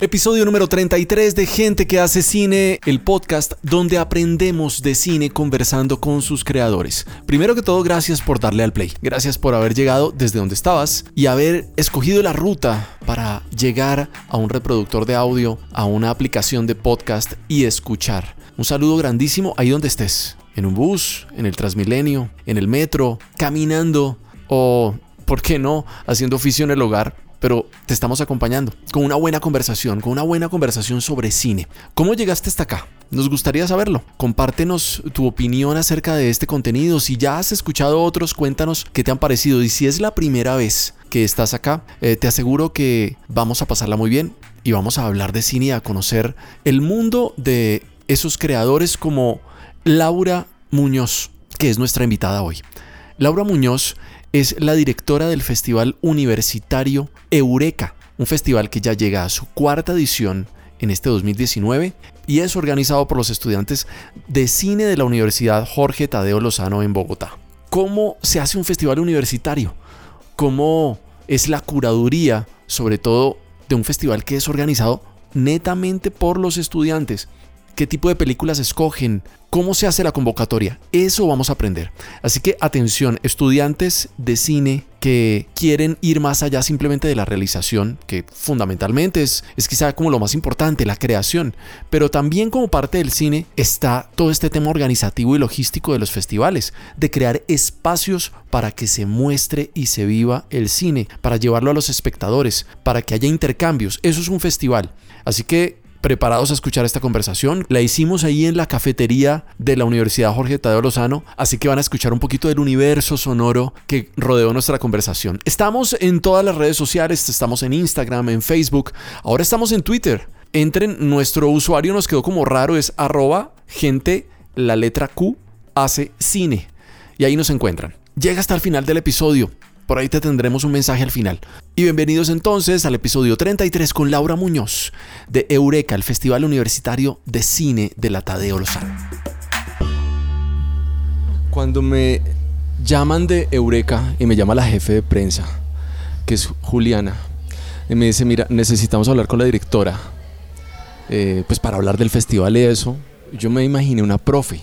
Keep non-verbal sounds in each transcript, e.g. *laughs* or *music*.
Episodio número 33 de Gente que hace cine, el podcast donde aprendemos de cine conversando con sus creadores. Primero que todo, gracias por darle al play. Gracias por haber llegado desde donde estabas y haber escogido la ruta para llegar a un reproductor de audio, a una aplicación de podcast y escuchar. Un saludo grandísimo ahí donde estés. En un bus, en el Transmilenio, en el metro, caminando o, ¿por qué no?, haciendo oficio en el hogar pero te estamos acompañando con una buena conversación, con una buena conversación sobre cine. ¿Cómo llegaste hasta acá? Nos gustaría saberlo. Compártenos tu opinión acerca de este contenido. Si ya has escuchado otros, cuéntanos qué te han parecido. Y si es la primera vez que estás acá, eh, te aseguro que vamos a pasarla muy bien y vamos a hablar de cine y a conocer el mundo de esos creadores como Laura Muñoz, que es nuestra invitada hoy. Laura Muñoz es la directora del Festival Universitario Eureka, un festival que ya llega a su cuarta edición en este 2019 y es organizado por los estudiantes de cine de la Universidad Jorge Tadeo Lozano en Bogotá. ¿Cómo se hace un festival universitario? ¿Cómo es la curaduría, sobre todo de un festival que es organizado netamente por los estudiantes? ¿Qué tipo de películas escogen? ¿Cómo se hace la convocatoria? Eso vamos a aprender. Así que atención, estudiantes de cine que quieren ir más allá simplemente de la realización, que fundamentalmente es, es quizá como lo más importante, la creación, pero también como parte del cine está todo este tema organizativo y logístico de los festivales, de crear espacios para que se muestre y se viva el cine, para llevarlo a los espectadores, para que haya intercambios. Eso es un festival. Así que preparados a escuchar esta conversación. La hicimos ahí en la cafetería de la Universidad Jorge Tadeo Lozano, así que van a escuchar un poquito del universo sonoro que rodeó nuestra conversación. Estamos en todas las redes sociales, estamos en Instagram, en Facebook, ahora estamos en Twitter. Entren, nuestro usuario nos quedó como raro, es arroba gente, la letra Q, hace cine. Y ahí nos encuentran. Llega hasta el final del episodio. Por ahí te tendremos un mensaje al final. Y bienvenidos entonces al episodio 33 con Laura Muñoz de Eureka, el Festival Universitario de Cine de la Tadeo Lozano. Cuando me llaman de Eureka y me llama la jefe de prensa, que es Juliana, y me dice, mira, necesitamos hablar con la directora, eh, pues para hablar del festival y eso, yo me imaginé una profe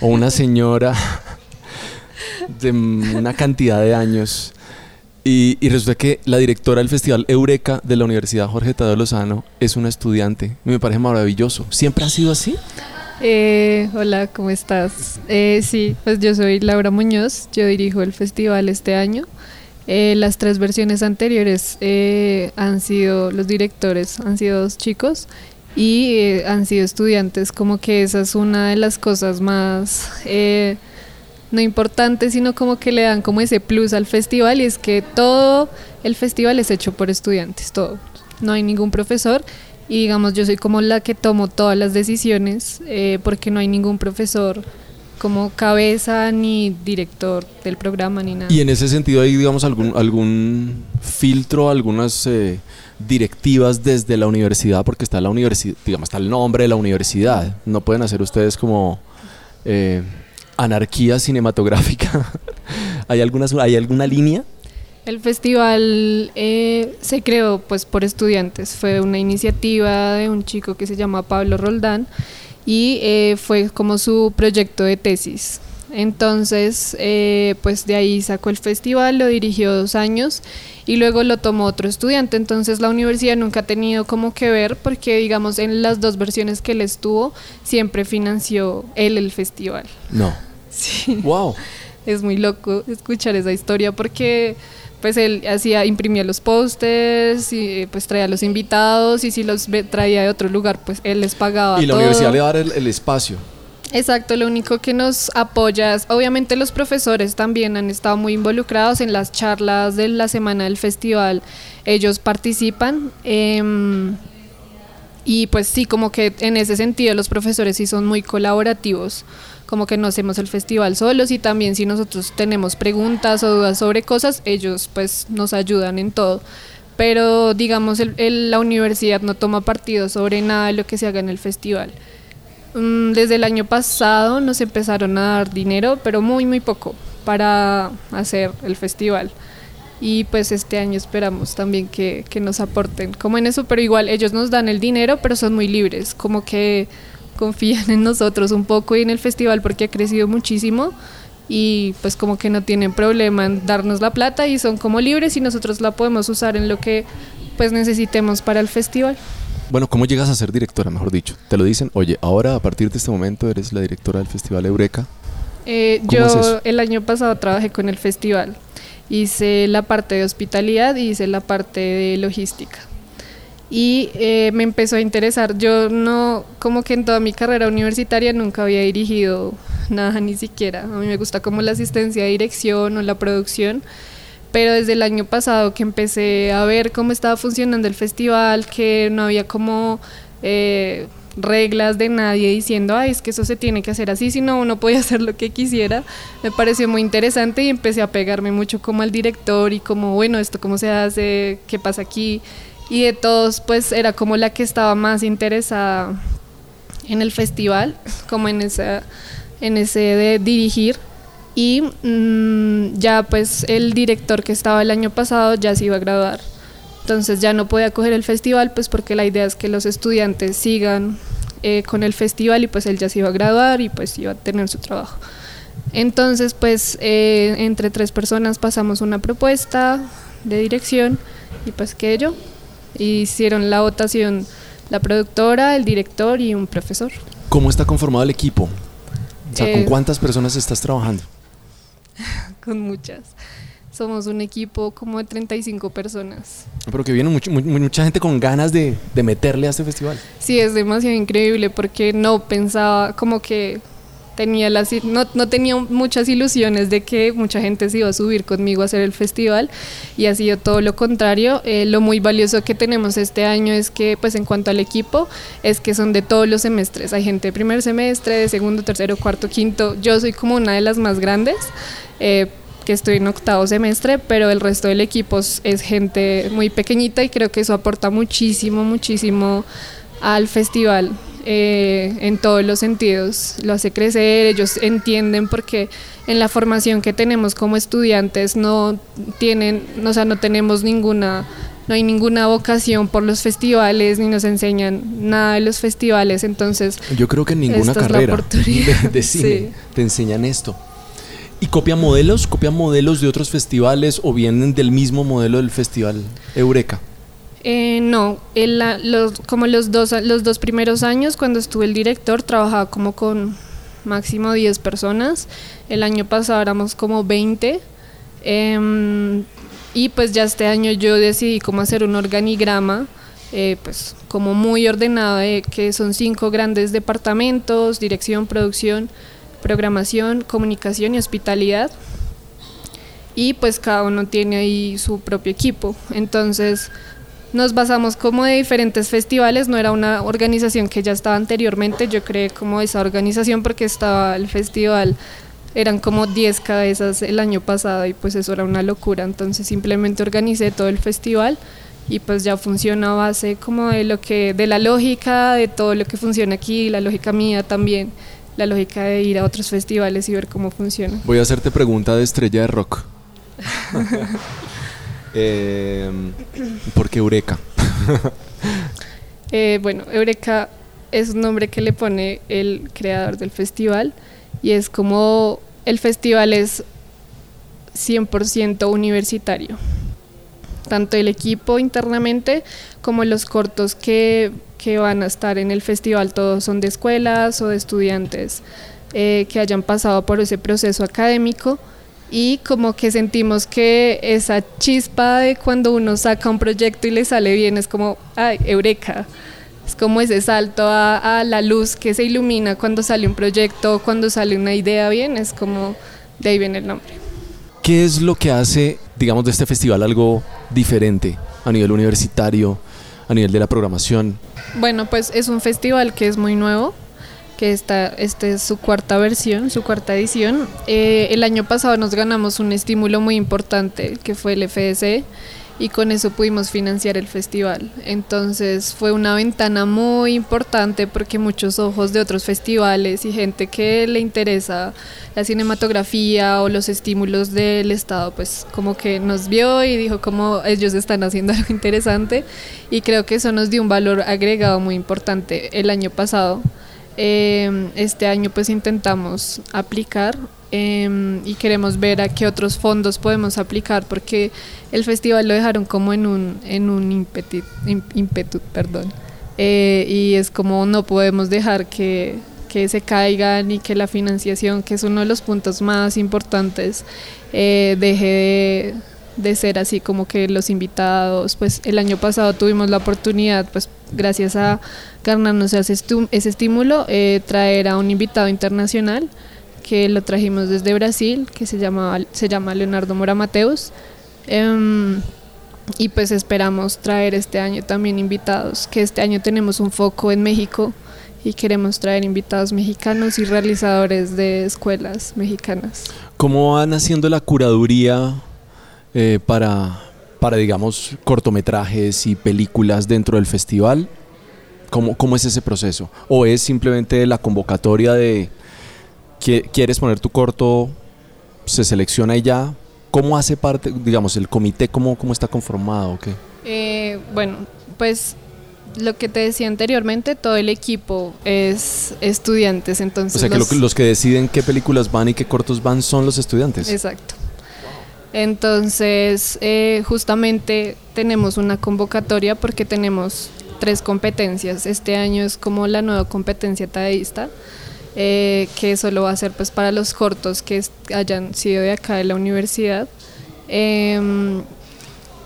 o una señora *laughs* de una cantidad de años. Y, resulta que la directora del Festival Eureka de la Universidad Jorge Tadeo Lozano es una estudiante. me parece maravilloso. ¿Siempre ha sido así? Eh, hola, ¿cómo estás? Eh, sí, pues yo soy Laura Muñoz, yo dirijo el festival este año. Eh, las tres versiones anteriores han sido, los directores han sido dos chicos y han sido estudiantes, como que esa es una de las cosas más no importante, sino como que le dan como ese plus al festival y es que todo el festival es hecho por estudiantes, todo. No hay ningún profesor y digamos yo soy como la que tomo todas las decisiones eh, porque no hay ningún profesor como cabeza ni director del programa ni nada. Y en ese sentido hay digamos algún algún filtro, algunas eh, directivas desde la universidad porque está la universidad, digamos está el nombre de la universidad. No pueden hacer ustedes como eh, anarquía cinematográfica? *laughs* ¿Hay, algunas, ¿Hay alguna línea? El festival eh, se creó pues por estudiantes, fue una iniciativa de un chico que se llama Pablo Roldán y eh, fue como su proyecto de tesis. Entonces, eh, pues de ahí sacó el festival, lo dirigió dos años y luego lo tomó otro estudiante. Entonces la universidad nunca ha tenido como que ver porque, digamos, en las dos versiones que él estuvo, siempre financió él el festival. No. *laughs* Sí. Wow. Es muy loco escuchar esa historia porque pues él hacía, imprimía los pósters y pues traía a los invitados y si los traía de otro lugar, pues él les pagaba. Y la universidad le daba el espacio. Exacto, lo único que nos apoya es, obviamente los profesores también han estado muy involucrados en las charlas de la semana del festival, ellos participan. Em, y pues sí, como que en ese sentido los profesores sí son muy colaborativos, como que no hacemos el festival solos y también si nosotros tenemos preguntas o dudas sobre cosas, ellos pues nos ayudan en todo. Pero digamos, la universidad no toma partido sobre nada de lo que se haga en el festival. Mm, desde el año pasado nos empezaron a dar dinero, pero muy, muy poco para hacer el festival. y pues este año esperamos también que, que, nos aporten como en eso, pero igual ellos nos dan el dinero, pero son muy libres, como que confían en nosotros un poco y en el festival porque ha crecido muchísimo y pues como que no tienen problema en darnos la plata y son como libres y nosotros la podemos usar en lo que pues necesitemos para el festival. Bueno, ¿cómo llegas a ser directora, mejor dicho? Te lo dicen, oye, ahora a partir de este momento eres la directora del Festival Eureka. Eh, yo el año pasado trabajé con el festival. Hice la parte de hospitalidad y hice la parte de logística. Y eh, me empezó a interesar. Yo no, como que en toda mi carrera universitaria nunca había dirigido nada, ni siquiera. A mí me gusta como la asistencia de dirección o la producción pero desde el año pasado que empecé a ver cómo estaba funcionando el festival, que no había como eh, reglas de nadie diciendo, ay, es que eso se tiene que hacer así, sino uno podía *laughs* hacer lo que quisiera, me pareció muy interesante y empecé a pegarme mucho como al director y como, bueno, esto cómo se hace, qué pasa aquí, y de todos, pues era como la que estaba más interesada en el festival, como en, esa, en ese de dirigir y mm, ya pues el director que estaba el año pasado ya se iba a graduar. Entonces ya no podía coger el festival pues porque la idea es que los estudiantes sigan eh, con el festival y pues él ya se iba a graduar y pues iba a tener su trabajo. Entonces pues eh, entre tres personas pasamos una propuesta de dirección y pues que yo hicieron la votación la productora, el director y un profesor. ¿Cómo está conformado el equipo? O sea, ¿con eh, cuántas personas estás trabajando? *laughs* con muchas. Somos un equipo como de 35 personas. Pero que viene mucha gente con ganas de, de meterle a este festival. Sí, es demasiado increíble porque no pensaba como que tenía las, no, no, tenía muchas ilusiones de que mucha gente se iba a subir conmigo a hacer el festival y ha sido todo lo contrario. Eh, lo muy valioso que tenemos este año es que, pues en cuanto al equipo, es que son de todos los semestres. Hay gente de primer semestre, de segundo, tercero, cuarto, quinto. Yo soy como una de las más grandes. Eh, que estoy en octavo semestre, pero el resto del equipo es gente muy pequeñita y creo que eso aporta muchísimo, muchísimo al festival eh, en todos los sentidos. Lo hace crecer, ellos entienden porque en la formación que tenemos como estudiantes no tienen, o sea, no tenemos ninguna no hay ninguna vocación por los festivales ni nos enseñan nada de los festivales entonces yo creo que en ninguna carrera *laughs* de, cine te enseñan esto ¿Y copian modelos? ¿Copian modelos de otros festivales o vienen del mismo modelo del festival Eureka? Eh, no, como los dos, primeros años cuando estuve el director trabajaba como con máximo 10 personas, el año pasado éramos como 20 em, y pues ya este año yo decidí cómo hacer un organigrama eh, pues como muy ordenado, que son cinco grandes departamentos, dirección, producción, programación, comunicación y hospitalidad. Y pues cada uno tiene ahí su propio equipo. Entonces nos basamos como de diferentes festivales, no era una organización que ya estaba anteriormente, yo creé como esa organización porque estaba el festival, eran como 10 cabezas el año pasado y pues eso era una locura, entonces simplemente organicé todo el festival y pues ya funciona a base como de lo que, de la lógica, de todo lo que funciona aquí, la lógica mía también la lógica de ir a otros festivales y ver cómo funciona. Voy a hacerte pregunta de estrella de rock. *laughs* eh, ¿Por qué Eureka? Eh, bueno, Eureka es un nombre que le pone el creador del festival y es como el festival es 100% universitario. Tanto el equipo internamente como los cortos que que van a estar en el festival todos son de escuelas o de estudiantes eh, que hayan pasado por ese proceso académico y como que sentimos que esa chispa de cuando uno saca un proyecto y le sale bien es como, ay, eureka. Es como ese salto a, a la luz que se ilumina cuando sale un proyecto, cuando sale una idea bien, es como de ahí viene el nombre. ¿Qué es lo que hace, digamos, de este festival algo diferente a nivel universitario, a nivel de la programación? Bueno, pues es un festival que es muy nuevo, que está, este es su cuarta versión, su cuarta edición. Eh, el año pasado nos ganamos un estímulo muy importante, que fue el FDC, y con eso pudimos financiar el festival. Entonces fue una ventana muy importante porque muchos ojos de otros festivales y gente que le interesa la cinematografía o los estímulos del Estado, pues como que nos vio y dijo como ellos están haciendo *laughs* algo interesante y creo que eso nos dio un valor agregado muy importante el año pasado. Eh, este año pues intentamos aplicar Em, y queremos ver a qué otros fondos podemos aplicar porque el festival lo dejaron como en un, en un ímpetu, perdón. Eh, y es como no podemos dejar que, que, se caigan y que la financiación, que es uno de los puntos más importantes, eh, deje de, de, ser así como que los invitados, pues el año pasado tuvimos la oportunidad, pues gracias a ganarnos ese, ese estímulo, eh, traer a un invitado internacional que lo trajimos desde Brasil, que se llama, se llama Leonardo Mora Mateus. Em, y pues esperamos traer este año también invitados, que este año tenemos un foco en México y queremos traer invitados mexicanos y realizadores de escuelas mexicanas. ¿Cómo van haciendo la curaduría eh, para, para, digamos, cortometrajes y películas dentro del festival? ¿Cómo, ¿Cómo es ese proceso? ¿O es simplemente la convocatoria de quieres poner tu corto, se selecciona y ya. ¿Cómo hace parte, digamos, el comité, cómo, cómo está conformado? ¿qué? Eh, bueno, pues lo que te decía anteriormente, todo el equipo es estudiantes, entonces... O sea, que los que deciden qué películas van y qué cortos van son los estudiantes. Exacto. Entonces, eh, justamente tenemos una convocatoria porque tenemos tres competencias. Este año es como la nueva competencia tadeísta. Eh, que solo va a ser pues para los cortos que hayan sido de acá de la universidad. Em,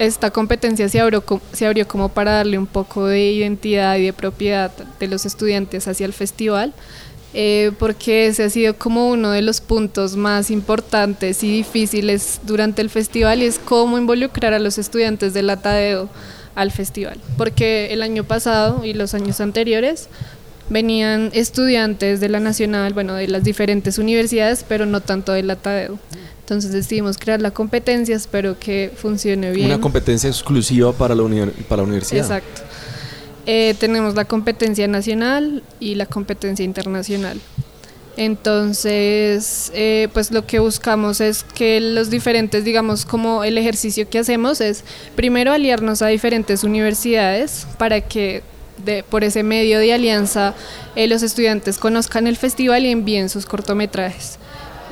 esta competencia se abrió, se abrió como para darle un poco de identidad y de propiedad de los estudiantes hacia el festival, eh, porque ese ha sido como uno de los puntos más importantes y difíciles durante el festival y es cómo involucrar a los estudiantes del Atadeo al festival, porque el año pasado y los años anteriores venían estudiantes de la Nacional, bueno, de las diferentes universidades, pero no tanto de la TADEU. Entonces decidimos crear la competencia, espero que funcione bien. Una competencia exclusiva para la, para la universidad. Exacto. Eh, tenemos la competencia nacional y la competencia internacional. Entonces, eh, pues lo que buscamos es que los diferentes, digamos, como el ejercicio que hacemos es primero aliarnos a diferentes universidades para que por ese medio de alianza eh, los estudiantes conozcan el festival y envíen sus cortometrajes.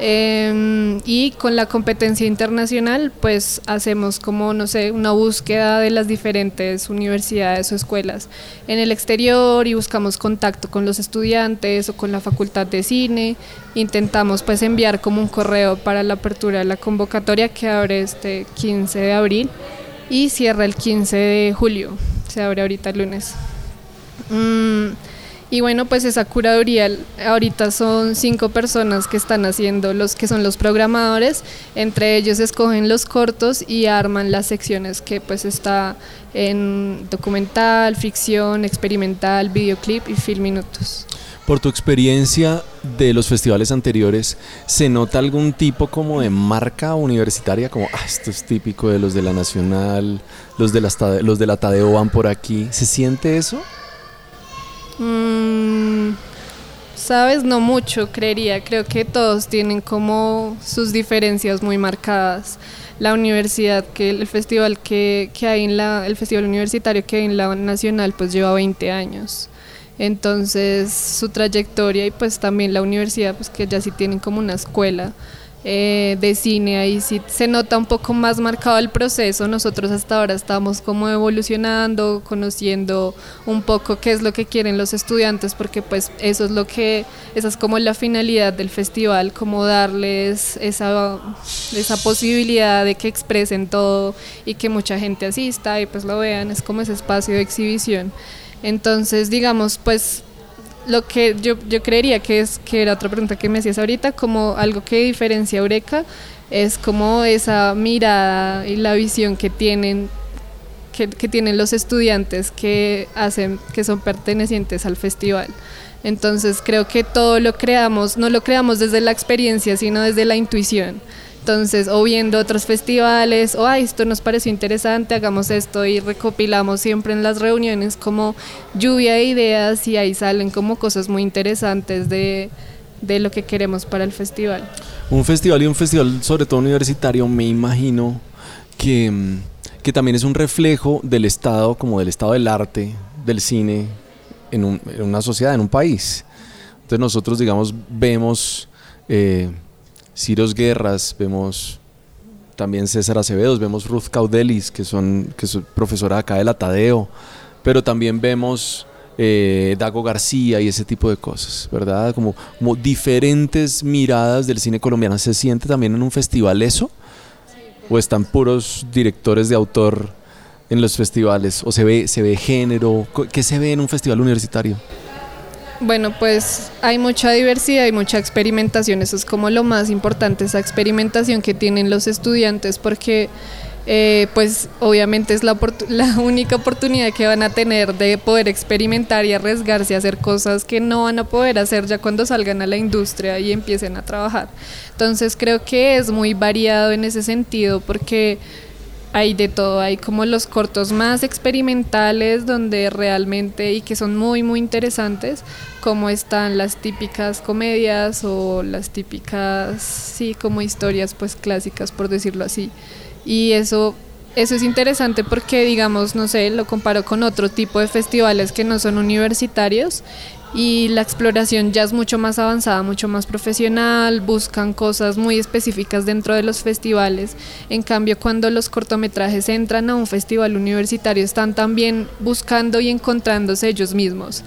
Em, y con la competencia internacional, pues hacemos como, no sé, una búsqueda de las diferentes universidades o escuelas en el exterior y buscamos contacto con los estudiantes o con la facultad de cine. Intentamos pues enviar como un correo para la apertura de la convocatoria que abre este 15 de abril y cierra el 15 de julio. Se abre ahorita el lunes. Mm, y bueno, pues esa curaduría, ahorita son cinco personas que están haciendo los que son los programadores, entre ellos escogen los cortos y arman las secciones que pues está en documental, ficción, experimental, videoclip y film minutos. Por tu experiencia de los festivales anteriores, ¿se nota algún tipo como de marca universitaria? Como, ah, esto es típico de los de la Nacional, los de la, los de la Tadeo van por aquí. ¿Se siente eso? Mm, Sabes, no mucho, creería. Creo que todos tienen como sus diferencias muy marcadas. La universidad, que el festival que, que hay en la, el festival universitario que hay en la nacional, pues lleva 20 años. Entonces, su trayectoria y pues también la universidad, pues que ya sí tienen como una escuela eh, de cine, ahí sí se nota un poco más marcado el proceso. Nosotros hasta ahora estamos como evolucionando, conociendo un poco qué es lo que quieren los estudiantes, porque pues eso es lo que, esa es como la finalidad del festival, como darles esa, esa posibilidad de que expresen todo y que mucha gente asista y pues lo vean, es como ese espacio de exhibición. Entonces, digamos, pues lo que yo, yo creería que es, que era otra pregunta que me hacías ahorita, como algo que diferencia a Eureka, es como esa mirada y la visión que tienen que, tienen los estudiantes que hacen, que son pertenecientes al festival. Entonces creo que todo lo creamos, no lo creamos desde la experiencia, sino desde la intuición. Entonces, o viendo otros festivales, o ay, esto nos pareció interesante, hagamos esto y recopilamos siempre en las reuniones como lluvia de ideas y ahí salen como cosas muy interesantes de, de lo que queremos para el festival. Un festival y un festival sobre todo universitario, me imagino que, mm, que también es un reflejo del estado, como del estado del arte, del cine, en, un, en una sociedad, en un país. Entonces nosotros, digamos, vemos eh, Ciros Guerras, vemos también César Acevedo, vemos Ruth Caudelis, que, son, que es profesora acá de la Tadeo, pero también vemos eh, Dago García y ese tipo de cosas, ¿verdad? Como, como diferentes miradas del cine colombiano. ¿Se siente también en un festival eso? ¿O están puros directores de autor en los festivales? ¿O se ve, se ve género? ¿Qué se ve en un festival universitario? Bueno, pues hay mucha diversidad y mucha experimentación, eso es como lo más importante, esa experimentación que tienen los estudiantes, porque eh, pues obviamente es la, *laughs* la, única oportunidad que van a tener de poder experimentar y arriesgarse a hacer cosas que no van a poder hacer ya cuando salgan a la industria y empiecen a trabajar. Entonces creo que es muy variado en ese sentido porque hay de todo, hay como los cortos más experimentales donde realmente y que son muy muy interesantes, como están las típicas comedias o las típicas sí como historias pues clásicas por decirlo así. Y eso eso es interesante porque digamos, no sé, lo comparo con otro tipo de festivales que no son universitarios y la exploración ya es mucho más avanzada, mucho más profesional, buscan cosas muy específicas dentro de los festivales. En cambio, cuando los cortometrajes entran a un festival universitario, están también buscando y encontrándose ellos mismos.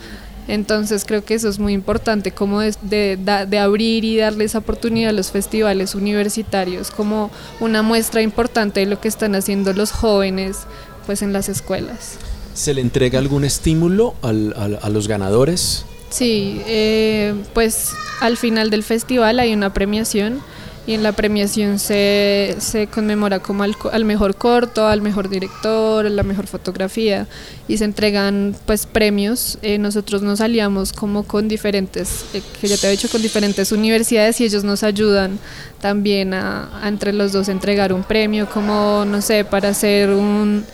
Entonces creo que eso es muy importante, como de, de, abrir y darle esa oportunidad a los festivales universitarios, como una muestra importante de lo que están haciendo los jóvenes pues en las escuelas. ¿Se le entrega algún estímulo a los ganadores? Sí, eh, pues al final del festival hay una premiación y en la premiación se, se conmemora como al, mejor corto, al mejor director, la mejor fotografía y se entregan pues premios. Eh, nosotros nos aliamos como con diferentes, eh, que ya te he dicho, con diferentes universidades y ellos nos ayudan también a entre los dos entregar un premio como, no sé, para hacer un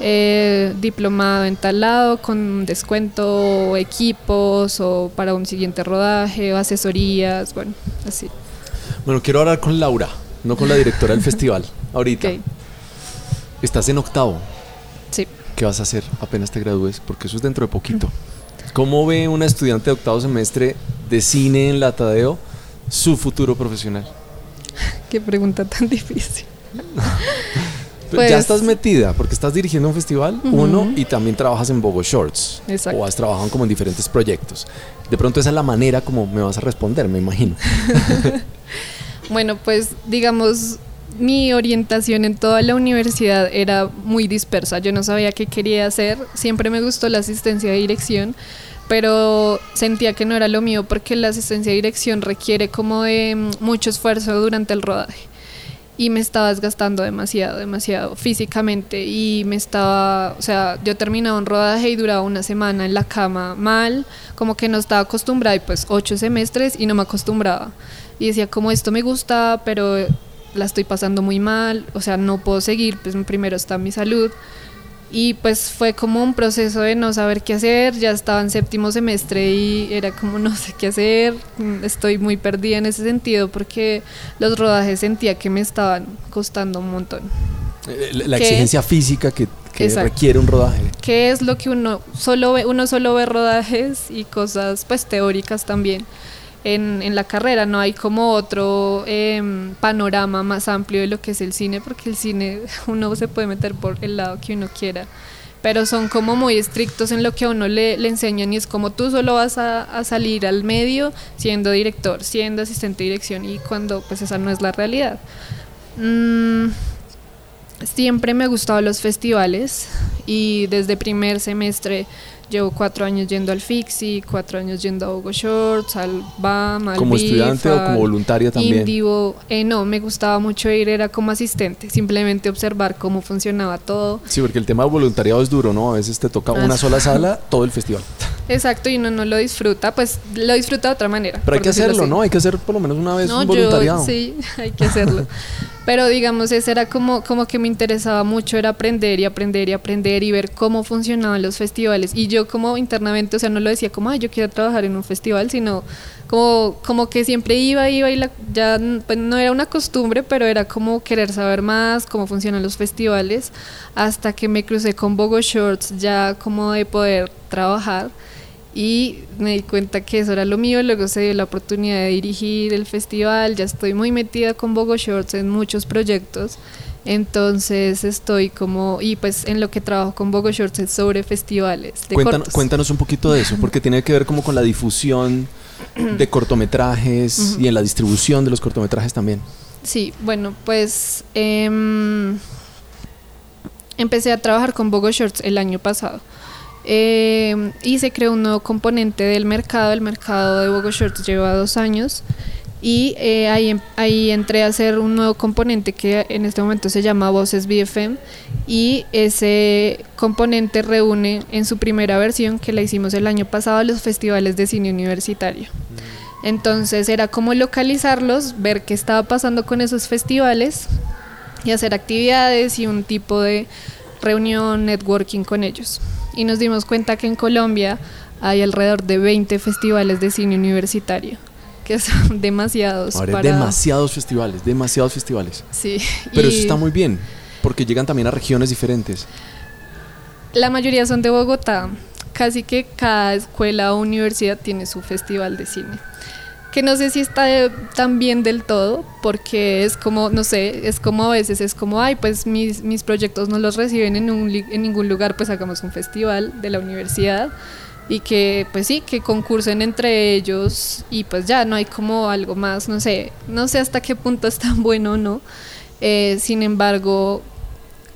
eh, diplomado en tal lado con descuento, equipos o para un siguiente rodaje o asesorías, bueno, así. Bueno, quiero hablar con Laura, no con la directora del *laughs* festival, ahorita. Estás en octavo. Sí. ¿Qué vas a hacer apenas te gradúes? Porque eso es dentro de poquito. ¿Cómo ve una estudiante de octavo semestre de cine en la Tadeo su futuro profesional? *laughs* Qué pregunta tan difícil. *laughs* ya pues estás metida, porque estás dirigiendo un festival, uno, y también trabajas en Bogo Shorts. Exacto. O has trabajado como en diferentes proyectos. De pronto esa es la manera como me vas a responder, me imagino. *laughs* *laughs* bueno, pues digamos, mi orientación en toda la universidad era muy dispersa. Yo no sabía qué quería hacer. Siempre me gustó la asistencia de dirección, pero sentía que no era lo mío porque la asistencia de dirección requiere como de mm, mucho esfuerzo durante el rodaje y me estaba desgastando demasiado, demasiado físicamente y me estaba, o sea, yo terminaba un rodaje y duraba una semana en la cama mal, como que no estaba acostumbrada y pues ocho semestres y no me acostumbraba. Y decía como esto me gusta pero la estoy pasando muy mal, o sea, no puedo seguir, pues primero está mi salud y pues fue como un proceso de no saber qué hacer, ya estaba en séptimo semestre y era como no sé qué hacer, estoy muy perdida en ese sentido porque los rodajes sentía que me estaban costando un montón. Eh, la, exigencia física que, requiere un rodaje. ¿Qué es lo que uno solo ve? Uno solo ve rodajes y cosas pues teóricas también en, en la carrera, no hay como otro em, panorama más amplio de lo que es el cine, porque el cine *laughs* uno se puede meter por el lado que uno quiera, pero son como muy estrictos en lo que a uno le, le enseñan y es como tú solo vas a, salir al medio siendo director, siendo asistente de dirección y cuando pues esa no es la realidad. Mm, siempre me gustaban los festivales y desde primer semestre Llevo cuatro años yendo al Fixi, cuatro años yendo a Hugo Shorts, al BAM, al ¿Como estudiante o como voluntaria también? Indivo. Eh, no, me gustaba mucho ir, era como asistente, simplemente observar cómo funcionaba todo. Sí, porque el tema de voluntariado es duro, ¿no? A veces te toca una sola sala *laughs* todo el festival. Exacto, y uno no lo disfruta, pues lo disfruta de otra manera. Pero hay que hacerlo, así. ¿no? Hay que hacer por lo menos una vez No, un yo- voluntariado. sí, *laughs* hay que hacerlo. *laughs* Pero digamos, ese era como, como que me interesaba mucho, era aprender y aprender y aprender y ver cómo funcionaban los festivales. Y yo como internamente, o sea, no lo decía como, ay, yo quiero trabajar en un festival, sino como, como que siempre iba, iba y la, ya pues, no era una costumbre, pero era como querer saber más cómo funcionan los festivales, hasta que me crucé con Bogo Shorts ya como de poder trabajar y me di cuenta que eso era lo mío, luego se dio la oportunidad de dirigir el festival, ya estoy muy metida con Bogo Shorts en muchos proyectos, entonces estoy como, y pues en lo que trabajo con Bogo Shorts es sobre festivales de Cuéntanos, cortos. cuéntanos un poquito de eso, porque tiene que ver como con la difusión de cortometrajes y en la distribución de los cortometrajes también. Sí, bueno, pues em, empecé a trabajar con Bogo Shorts el año pasado. Em, y se creó un nuevo componente del mercado. El mercado de Bogo Shorts lleva dos años. Y eh, ahí, em- ahí entré a hacer un nuevo componente que en este momento se llama Voces BFM. Y ese componente reúne en su primera versión, que la hicimos el año pasado, los festivales de cine universitario. Entonces era como localizarlos, ver qué estaba pasando con esos festivales y hacer actividades y un tipo de reunión, networking con ellos. Y nos dimos cuenta que en Colombia hay alrededor de 20 festivales de cine universitario, que son *laughs* demasiados. Ahora, para... demasiados festivales, demasiados festivales. Sí. Pero y eso está muy bien, porque llegan también a regiones diferentes. La mayoría son de Bogotá. Casi que cada escuela o universidad tiene su festival de cine. Que no sé si está tan bien del todo, porque es como, no sé, es como a veces es como, ay, pues mis, mis proyectos no los reciben en, un, en ningún lugar, pues hagamos un festival de la universidad y que, pues sí, que concursen entre ellos y pues ya no hay como algo más, no sé, no sé hasta qué punto *laughs* es tan bueno o no. Eh, sin embargo,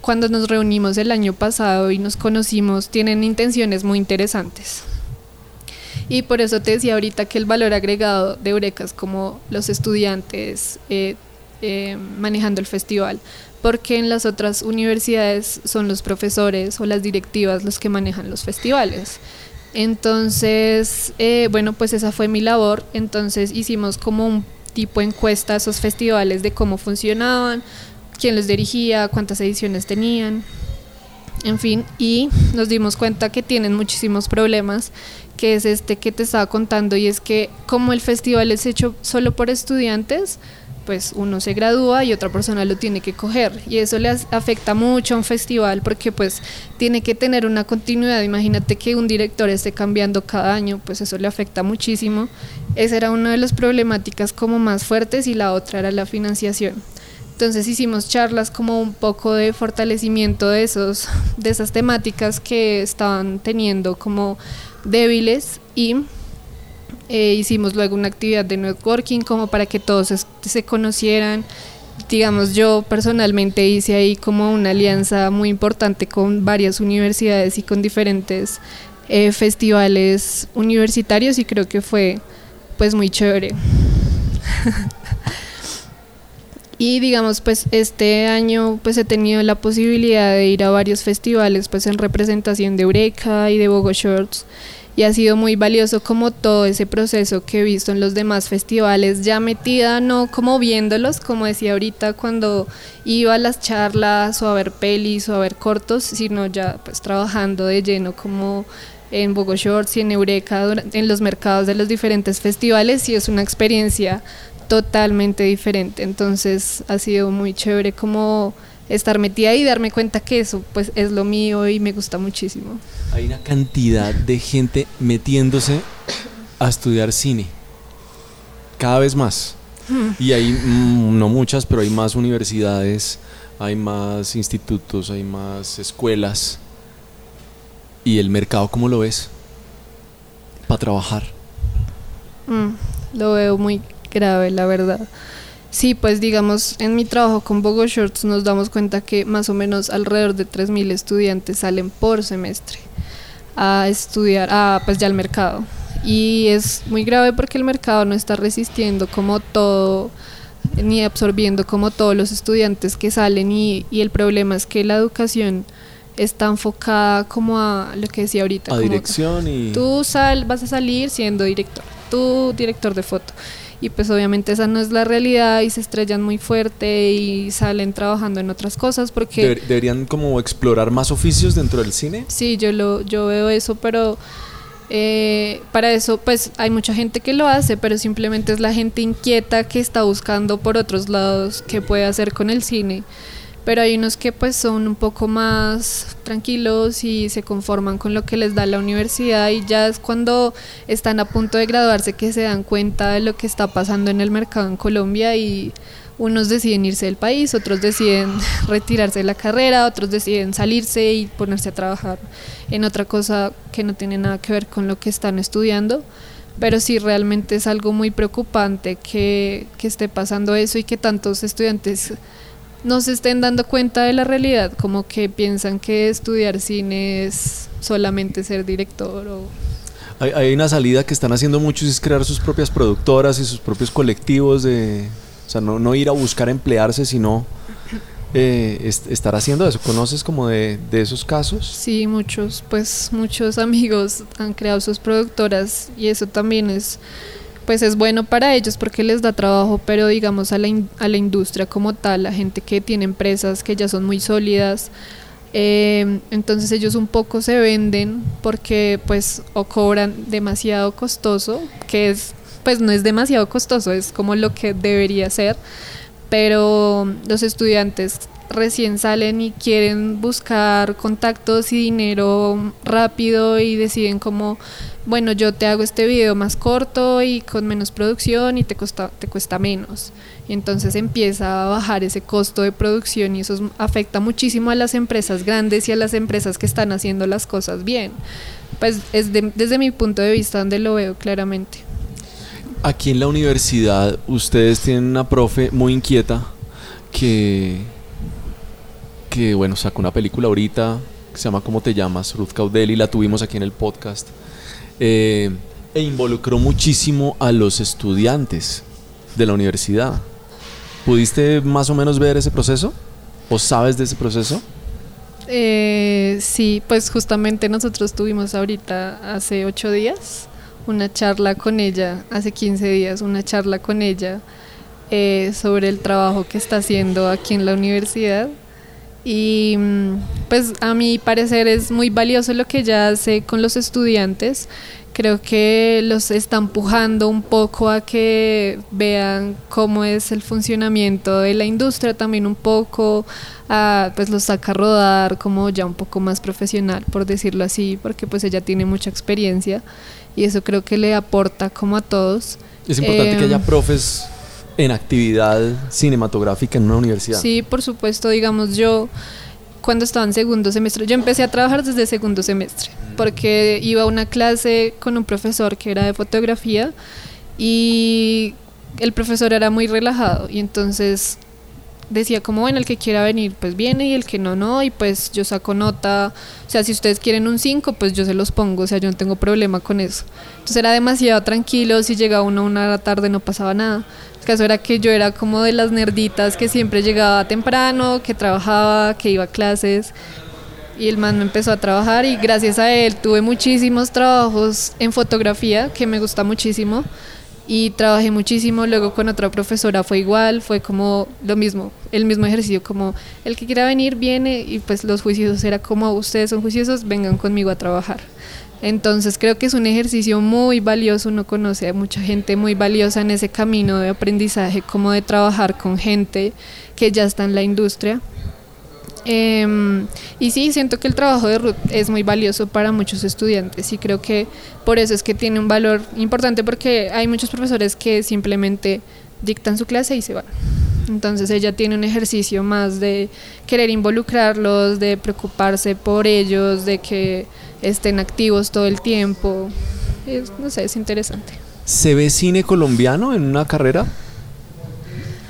cuando nos reunimos el año pasado y nos conocimos, tienen intenciones muy interesantes. Y por eso te decía ahorita que el valor agregado de Eureka es como los estudiantes eh, eh, manejando el festival, porque en las otras universidades son los profesores o las directivas los que manejan los festivales. Entonces, eh, bueno, pues esa fue mi labor. Entonces hicimos como un tipo encuesta a esos festivales de cómo funcionaban, quién los dirigía, cuántas ediciones tenían, en fin, y nos dimos cuenta que tienen muchísimos problemas, que es este que te estaba contando, y es que como el festival es hecho solo por estudiantes, pues uno se gradúa y otra persona lo tiene que coger y eso le afecta mucho a un festival porque pues tiene que tener una continuidad. Imagínate que un director esté cambiando cada año, pues eso le afecta muchísimo. Esa era una de las problemáticas como más fuertes y la otra era la financiación. Entonces hicimos charlas como un poco de fortalecimiento de esos de esas temáticas que estaban teniendo como débiles y eh, hicimos luego una actividad de networking como para que todos se conocieran. Digamos, yo personalmente hice ahí como una alianza muy importante con varias universidades y con diferentes eh, festivales universitarios y creo que fue pues muy chévere. *laughs* Y digamos, pues este año pues he tenido la posibilidad de ir a varios festivales pues en representación de Eureka y de Bogo Shorts. Y ha sido muy valioso como todo ese proceso que he visto en los demás festivales, ya metida no como viéndolos, como decía ahorita cuando iba a las charlas o a ver pelis o a ver cortos, sino ya pues trabajando de lleno como en Bogo Shorts y en Eureka en los mercados de los diferentes festivales. Y es una experiencia totalmente diferente. Entonces ha sido muy chévere como estar metida y darme cuenta que eso pues es lo mío y me gusta muchísimo. Hay una cantidad de gente metiéndose a estudiar cine. Cada vez más. Y hay, mm, no muchas, pero hay más universidades, hay más institutos, hay más escuelas. ¿Y el mercado cómo lo ves? Para trabajar. Mm, lo veo muy grave, la verdad. Sí, pues digamos, en mi trabajo con Bogo Shorts nos damos cuenta que más o menos alrededor de 3.000 estudiantes salen por semestre a estudiar, a, pues ya al mercado. Y es muy grave porque el mercado no está resistiendo como todo, ni absorbiendo como todos los estudiantes que salen y, y el problema es que la educación está enfocada como a lo que decía ahorita. A dirección y... Tú sal, vas a salir siendo director, tú director de foto. Y pues obviamente esa no es la realidad y se estrellan muy fuerte y salen trabajando en otras cosas porque... ¿Deberían como explorar más oficios dentro del cine? Sí, yo, lo, yo veo eso, pero eh, para eso pues hay mucha gente que lo hace, pero simplemente es la gente inquieta que está buscando por otros lados qué puede hacer con el cine pero hay unos que pues son un poco más tranquilos y se conforman con lo que les da la universidad y ya es cuando están a punto de graduarse que se dan cuenta de lo que está pasando en el mercado en Colombia y unos deciden irse del país, otros deciden *laughs* retirarse de la carrera, otros deciden salirse y ponerse a trabajar en otra cosa que no tiene nada que ver con lo que están estudiando. Pero sí, realmente es algo muy preocupante que, que esté pasando eso y que tantos estudiantes no se estén dando cuenta de la realidad, como que piensan que estudiar cine es solamente ser director o... Hay, una salida que están haciendo muchos es crear sus propias productoras y sus propios colectivos de... O sea, no, ir a buscar emplearse, sino eh, estar haciendo eso. ¿Conoces como de, de, esos casos? Sí, muchos, pues muchos amigos han creado sus productoras y eso también es pues es bueno para ellos porque les da trabajo, pero digamos a la, a la industria como tal, la gente que tiene empresas que ya son muy sólidas, eh, entonces ellos un poco se venden porque pues o cobran demasiado costoso, que es pues no es demasiado costoso, es como lo que debería ser, pero los estudiantes recién salen y quieren buscar contactos y dinero rápido y deciden como, bueno, yo te hago este video más corto y con menos producción y te cuesta, te cuesta menos. Y entonces empieza a bajar ese costo de producción y eso afecta muchísimo a las empresas grandes y a las empresas que están haciendo las cosas bien. Pues es desde mi punto de vista donde lo veo claramente. Aquí en la universidad ustedes tienen una profe muy inquieta que que bueno, sacó una película ahorita que se llama ¿Cómo te llamas? Ruth Caudeli, la tuvimos aquí en el podcast. Eh, e involucró muchísimo a los estudiantes de la universidad. ¿Pudiste más o menos ver ese proceso? ¿O sabes de ese proceso? Eh, sí, pues justamente nosotros tuvimos ahorita hace ocho días una charla con ella, hace 15 días una charla con ella eh, sobre el trabajo que está haciendo aquí en la universidad y mm, pues a mi parecer es muy valioso lo que ella hace con los estudiantes. Creo que los está empujando un poco a que vean cómo es el funcionamiento de la industria, también un poco, a, pues los saca a rodar como ya un poco más profesional, por decirlo así, porque pues ella tiene mucha experiencia y eso creo que le aporta como a todos. Es importante que haya em, profes en actividad cinematográfica en una universidad. Sí, por supuesto, digamos yo cuando estaba en segundo semestre, yo empecé a trabajar desde segundo semestre, porque iba a una clase con un profesor que era de fotografía y el profesor era muy relajado y entonces decía como, bueno, el que quiera venir, pues viene y el que no, no, y pues yo saco nota, o sea, si ustedes quieren un 5, pues yo se los pongo, o sea, yo no tengo problema con eso. Entonces era demasiado tranquilo, si llegaba uno una hora tarde no pasaba nada. El caso era que yo era como de las nerditas que siempre llegaba temprano, que trabajaba, que iba a clases, y el man me empezó a trabajar y gracias a él tuve muchísimos trabajos en fotografía, que me gusta muchísimo y trabajé muchísimo, luego con otra profesora fue igual, fue como lo mismo, el mismo ejercicio, como el que quiera venir viene y pues los juiciosos era como ustedes son juiciosos, vengan conmigo a trabajar. Entonces creo que es un ejercicio muy valioso, uno conoce a mucha gente muy valiosa en ese camino de aprendizaje, como de trabajar con gente que ya está en la industria Em, y sí, siento que el trabajo de Ruth es muy valioso para muchos estudiantes y creo que por eso es que tiene un valor importante porque hay muchos profesores que simplemente dictan su clase y se van. Entonces ella tiene un ejercicio más de querer involucrarlos, de preocuparse por ellos, de que estén activos todo el tiempo. no sé, es interesante. ¿Se ve cine colombiano en una carrera?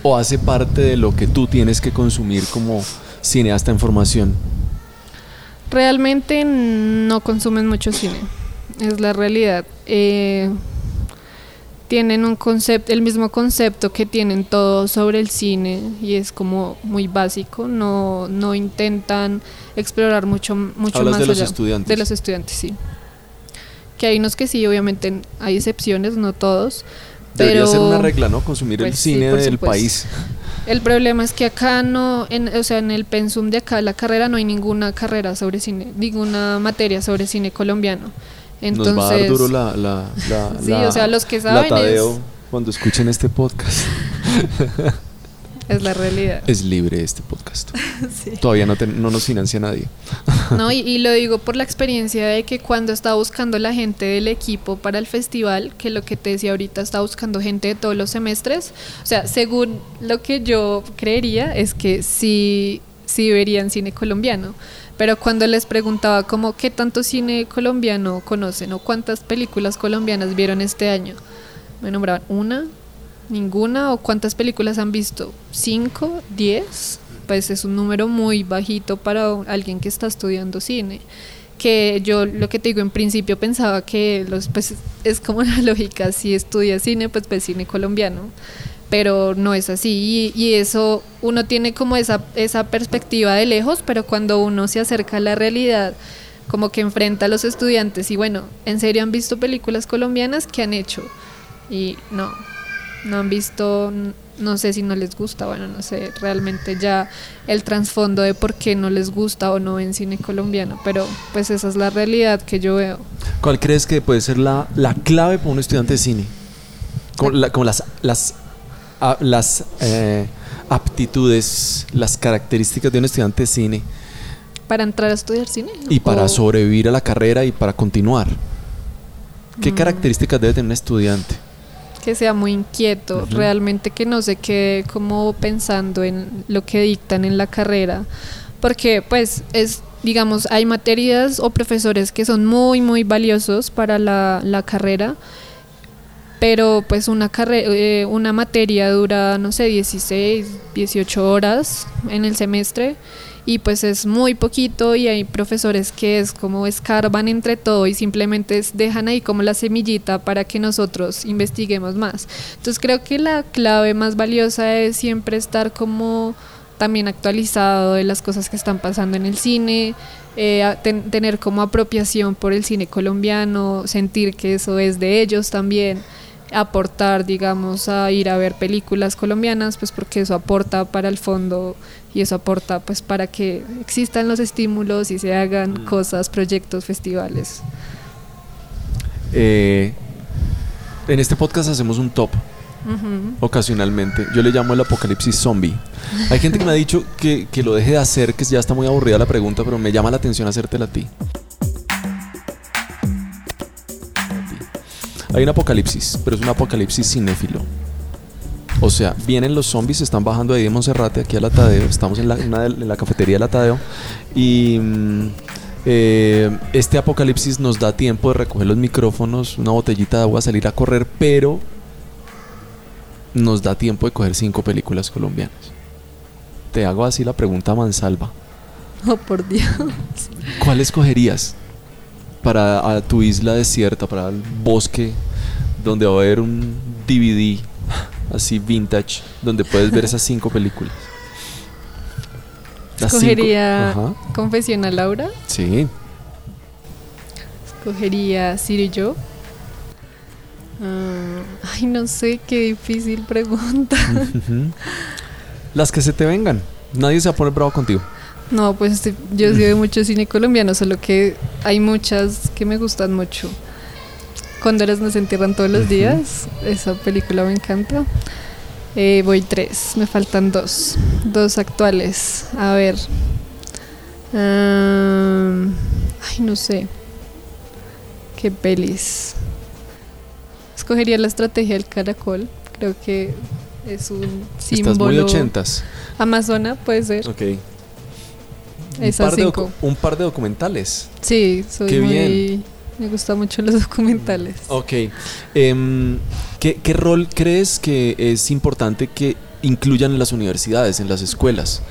¿O hace parte de lo que tú tienes que consumir como cineasta en formación? Realmente no consumen mucho cine, es la realidad. Eh, tienen un concepto, el mismo concepto que tienen todos sobre el cine y es como muy básico, no, no intentan explorar mucho, mucho Hablas más de los allá. estudiantes. De los estudiantes, sí. Que hay unos que sí, obviamente hay excepciones, no todos. Debería pero ser una regla, ¿no? Consumir el Pues cine del supuesto. país. El problema es que acá no, en, o sea, en el pensum de acá, la carrera, no hay ninguna carrera sobre cine, ninguna materia sobre cine colombiano. Entonces, Nos va a dar duro la, la, la- *laughs* Sí, la- o sea, los que la saben Tadeo es- cuando escuchen este podcast. *laughs* es la realidad. Es libre este podcast. *laughs* Sí. Todavía no, te- no nos financia nadie. No, y, y lo digo por la experiencia de que cuando estaba buscando la gente del equipo para el festival, que lo que te decía ahorita, estaba buscando gente de todos los semestres, o sea, según lo que yo creería es que sí, sí verían cine colombiano, pero cuando les preguntaba como qué tanto cine colombiano conocen o cuántas películas colombianas vieron este año, me nombraban una, ninguna o cuántas películas han visto, cinco, diez, pues es un número muy bajito para alguien que está estudiando cine. Que yo lo que te digo en principio pensaba que los pues es como *laughs* la lógica, si estudias cine, pues pues cine colombiano. Pero no es así. Y, y eso, uno tiene como esa, esa perspectiva de lejos, pero cuando uno se acerca a la realidad, como que enfrenta a los estudiantes y bueno, ¿en serio han visto películas colombianas? ¿Qué han hecho? Y no, no han visto, no sé si no les gusta, bueno, no sé realmente ya el trasfondo de por qué no les gusta o no ven cine colombiano, pero pues esa es la realidad que yo veo. ¿Cuál crees que puede ser la, la clave para un estudiante de cine? Como, la- como las, las, a- las eh, aptitudes, las características de un estudiante de cine Para entrar a estudiar cine. y para o- sobrevivir a la carrera y para continuar. ¿Qué Mm. características debe tener un estudiante? Que sea muy inquieto, realmente que no se quede como pensando en lo que dictan en la carrera, porque pues es, digamos, hay materias o profesores que son muy, muy valiosos para la, la carrera, pero pues una, carre- eh, una materia dura, no sé, 16, 18 horas en el semestre y pues es muy poquito y hay profesores que es como escarban entre todo y simplemente dejan ahí como la semillita para que nosotros investiguemos más. Entonces creo que la clave más valiosa es siempre estar como también actualizado de las cosas que están pasando en el cine, eh, tener como apropiación por el cine colombiano, sentir que eso es de ellos también aportar, digamos, a ir a ver películas colombianas, pues porque eso aporta para el fondo y eso aporta pues para que existan los estímulos y se hagan cosas, proyectos, festivales. Eh, en este podcast hacemos un top ocasionalmente. Yo le llamo el apocalipsis zombie. Hay gente que me ha dicho que, que lo deje de hacer, que ya está muy aburrida la pregunta, pero me llama la atención hacértela a ti. Hay un apocalipsis, pero es un apocalipsis cinéfilo. O sea, vienen los zombies, están bajando de ahí de Monserrate aquí a la Tadeo. Estamos en la, una en la cafetería de la Tadeo. Y mm, eh, este apocalipsis nos da tiempo de recoger los micrófonos, una botellita de agua, salir a correr, pero nos da tiempo de coger cinco películas colombianas. Te hago así la pregunta mansalva. Oh, por Dios. ¿Cuál escogerías para a tu isla desierta, para el bosque, donde va a haber un DVD así vintage, donde puedes ver esas cinco películas? Las cinco- Escogería Ajá, Confesión a Laura, Sí. escogería Siri y yo. Ah, ay, no sé, qué difícil pregunta. Las que se te vengan. Nadie se va a poner bravo contigo. No, pues este, yo sí veo mucho cine colombiano, solo que hay muchas que me gustan mucho. Cóndores nos entierran todos los días, esa película me encanta. Eh, voy tres, me faltan dos, dos actuales. A ver. Ay, no sé. ¿Qué pelis? Escogería la estrategia del caracol. Creo que es un símbolo. Estás muy ochentas. Amazona puede ser. Ok. Un par, de cinco. un par de documentales. Sí, soy Qué muy. bien. Me gustan mucho los documentales. Ok. Em, ¿qué, qué rol crees que es importante que incluyan en las universidades, en las escuelas?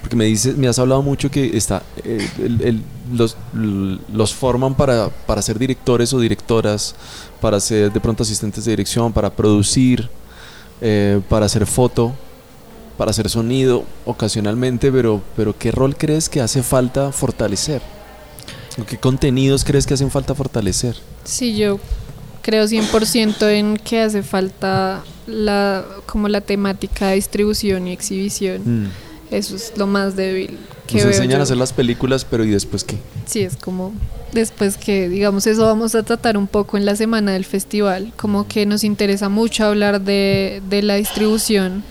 Porque me dices, me has hablado mucho que está, eh, los, los forman para, para ser directores o directoras, para ser de pronto asistentes de dirección, para producir, eh, para hacer foto, para hacer sonido ocasionalmente, pero, pero ¿qué rol crees que hace falta fortalecer? ¿O ¿Qué contenidos crees que hacen falta fortalecer? Sí, yo creo 100% en que hace falta la, como la temática de distribución y exhibición. Mm. Eso es lo más débil que Nos enseñan yo. a hacer las películas, pero ¿y después qué? Sí, es como después que, digamos, eso vamos a tratar un poco en la semana del festival, como que nos interesa mucho hablar de, de la distribución,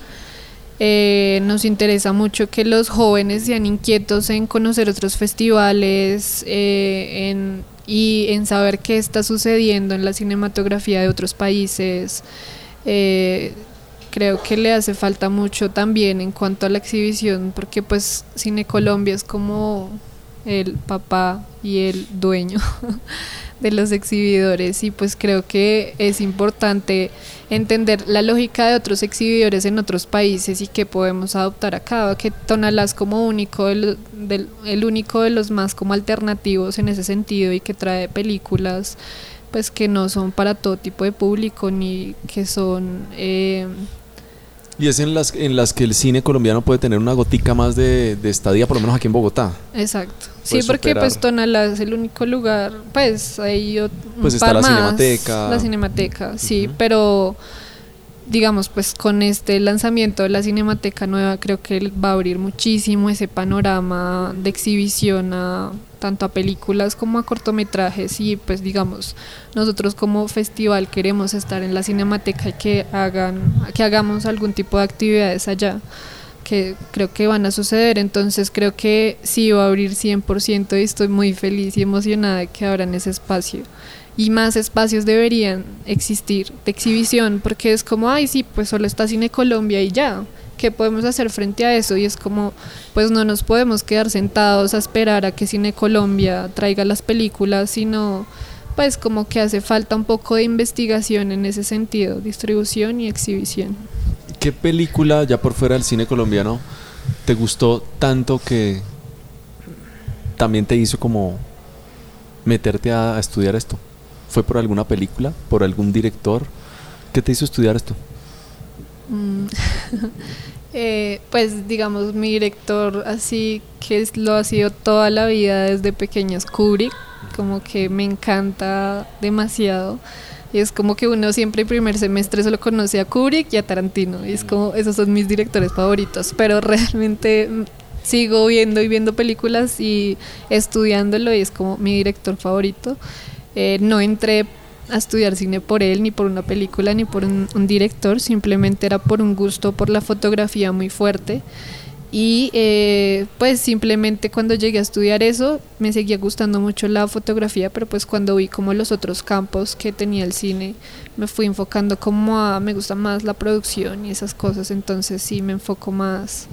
Eh, nos interesa mucho que los jóvenes sean inquietos en conocer otros festivales eh, en, y en saber qué está sucediendo en la cinematografía de otros países. Eh, creo que le hace falta mucho también en cuanto a la exhibición, porque pues Cine Colombia es como el papá y el dueño *laughs* de los exhibidores. Y pues creo que es importante entender la lógica de otros exhibidores en otros países y que podemos adoptar acá, que Tonalá es como único de lo- del- el único de los más como alternativos en ese sentido y que trae películas pues que no son para todo tipo de público ni que son eh, Y es en las, en las que el cine colombiano puede tener una gotica más de, de estadía, por lo menos aquí en Bogotá. Exacto. Puede Sí, porque superar. pues Tonalá es el único lugar, pues ot- un Pues está la más, Cinemateca. La Cinemateca, sí, pero digamos pues con este lanzamiento de la Cinemateca nueva creo que va a abrir muchísimo ese panorama de exhibición a tanto a películas como a cortometrajes y pues digamos nosotros como festival queremos estar en la Cinemateca y que hagan que hagamos algún tipo de actividades allá que creo que van a suceder. Entonces creo que sí va a abrir 100% y estoy muy feliz y emocionada de que abran ese espacio. Y más espacios deberían existir de exhibición porque es como, ay, sí, pues solo está Cine Colombia y ya. ¿Qué podemos hacer frente a eso? Y es como, pues no nos podemos quedar sentados a esperar a que Cine Colombia traiga las películas, sino pues como que hace falta un poco de investigación en ese sentido, distribución y exhibición. ¿Qué película, ya por fuera del cine colombiano, te gustó tanto que también te hizo como meterte a, a estudiar esto? ¿Fue por alguna película? ¿Por algún director? ¿Qué te hizo estudiar esto? Mm. *laughs* Eh, pues digamos mi director así que lo ha sido toda la vida desde pequeño es Kubrick como que me encanta demasiado y es como que uno siempre en primer semestre solo conoce a Kubrick y a Tarantino y es como esos son mis directores favoritos pero *laughs* realmente mm, sigo viendo y viendo películas y estudiándolo y es como mi director favorito Eh, no entré a estudiar cine por él, ni por una película, ni por un, director, simplemente era por un gusto por la fotografía muy fuerte. Y eh, pues simplemente cuando llegué a estudiar eso, me seguía gustando mucho la fotografía, pero pues cuando vi como los otros campos que tenía el cine, me fui enfocando como a, me gusta más la producción y esas cosas, entonces sí me enfoco más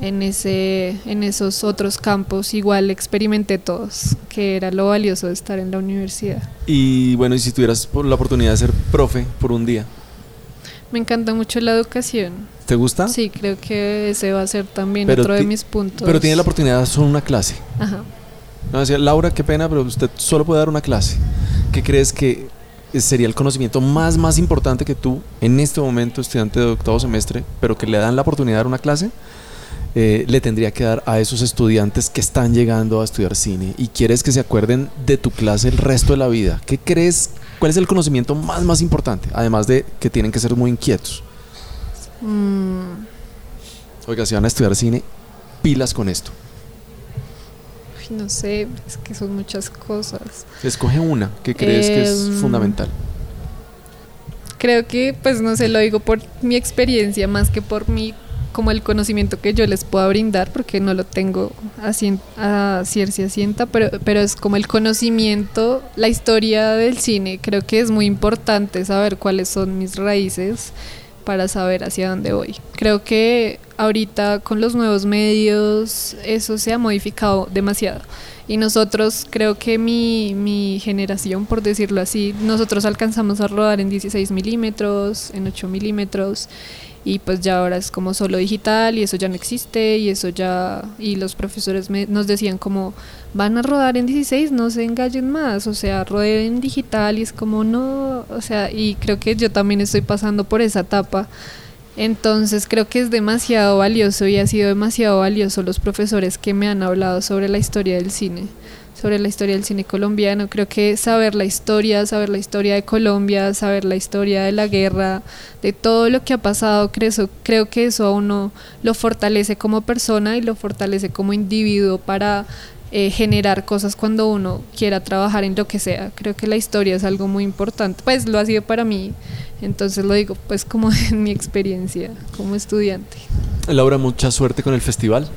en ese en esos otros campos igual experimenté todos que era lo valioso de estar en la universidad Y bueno, y si tuvieras por la oportunidad de ser profe por un día, Me encanta mucho la educación. ¿te gusta? Sí, creo que ese va a ser también Pero otro de mis puntos. Pero tienes la oportunidad de hacer una clase. Ajá. No, decía, Laura, qué pena, pero usted solo puede dar una clase. ¿Qué crees que sería el conocimiento más, más importante que tú, en este momento, estudiante de octavo semestre, pero que le dan la oportunidad de dar una clase, eh, le tendría que dar a esos estudiantes que están llegando a estudiar cine y quieres que se acuerden de tu clase el resto de la vida? ¿Qué crees? ¿Cuál es el conocimiento más, más importante? Además de que tienen que ser muy inquietos. Mm, Oiga, si van a estudiar cine, pilas con esto. no sé, es que son muchas cosas. Escoge una que crees que es Em, fundamental. Creo que, pues no sé, lo digo por mi experiencia más que por mi, como el conocimiento que yo les pueda brindar, porque no lo tengo a, cien- a ciencia cienta, pero, pero es como el conocimiento, la historia del cine. Creo que es muy importante saber cuáles son mis raíces para saber hacia dónde voy. Creo que ahorita con los nuevos medios eso se ha modificado demasiado. Y nosotros, creo que mi, mi generación, por decirlo así, nosotros alcanzamos a rodar en 16 milímetros, en 8 milímetros y pues ya ahora es como solo digital y eso ya no existe y eso ya y los profesores nos decían como van a rodar en 16 no se engallen más o sea rodeen en digital y es como no o sea y creo que yo también estoy pasando por esa etapa entonces creo que es demasiado valioso y ha sido demasiado valioso los profesores que me han hablado sobre la historia del cine sobre la historia del cine colombiano. Creo que saber la historia, saber la historia de Colombia, saber la historia de la guerra, de todo lo que ha pasado, creo, creo que eso a uno lo fortalece como persona y lo fortalece como individuo para eh, generar cosas cuando uno quiera trabajar en lo que sea. Creo que la historia es algo muy importante. Pues lo ha sido para mí. Entonces lo digo pues como *laughs* en mi experiencia como estudiante. Laura, mucha suerte con el festival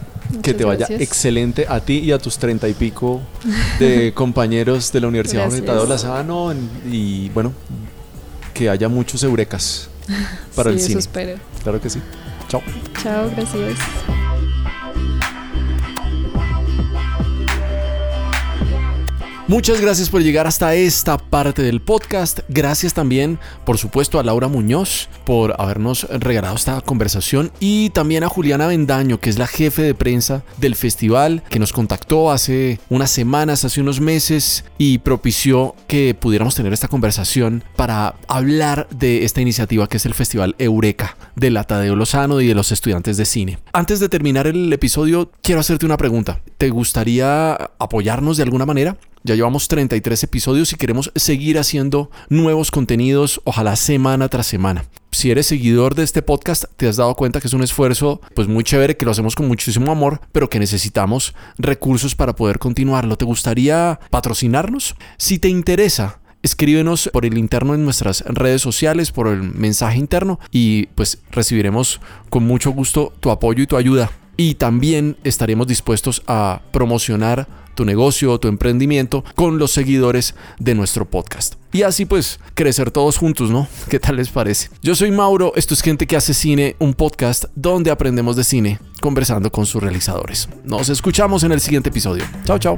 que te vaya excelente a ti y a tus treinta y pico de *laughs* compañeros de la Universidad Universidad de Lazano y bueno, que haya muchos eurecas para *laughs* el cine. Eso espero. Claro que sí. Chao. Chao, gracias. Muchas gracias por llegar hasta esta parte del podcast. Gracias también, por supuesto, a Laura Muñoz por habernos regalado esta conversación y también a Juliana Bendaño, que es la jefe de prensa del festival, que nos contactó hace unas semanas, hace unos meses y propició que pudiéramos tener esta conversación para hablar de esta iniciativa que es el Festival Eureka de la Tadeo Lozano y de los estudiantes de cine. Antes de terminar el episodio, quiero hacerte una pregunta. ¿Te gustaría apoyarnos de alguna manera? Ya llevamos 33 episodios y queremos seguir haciendo nuevos contenidos, ojalá semana tras semana. Si eres seguidor de este podcast, te has dado cuenta que es un esfuerzo pues muy chévere, que lo hacemos con muchísimo amor, pero que necesitamos recursos para poder continuarlo. ¿Te gustaría patrocinarnos? Si te interesa, escríbenos por el interno en nuestras redes sociales, por el mensaje interno y pues recibiremos con mucho gusto tu apoyo y tu ayuda. Y también estaremos dispuestos a promocionar tu negocio o tu emprendimiento con los seguidores de nuestro podcast. Y así pues crecer todos juntos, ¿no? *laughs* ¿Qué tal les parece? Yo soy Mauro, esto es Gente que hace cine, un podcast donde aprendemos de cine conversando con sus realizadores. Nos escuchamos en el siguiente episodio. Chao, chao.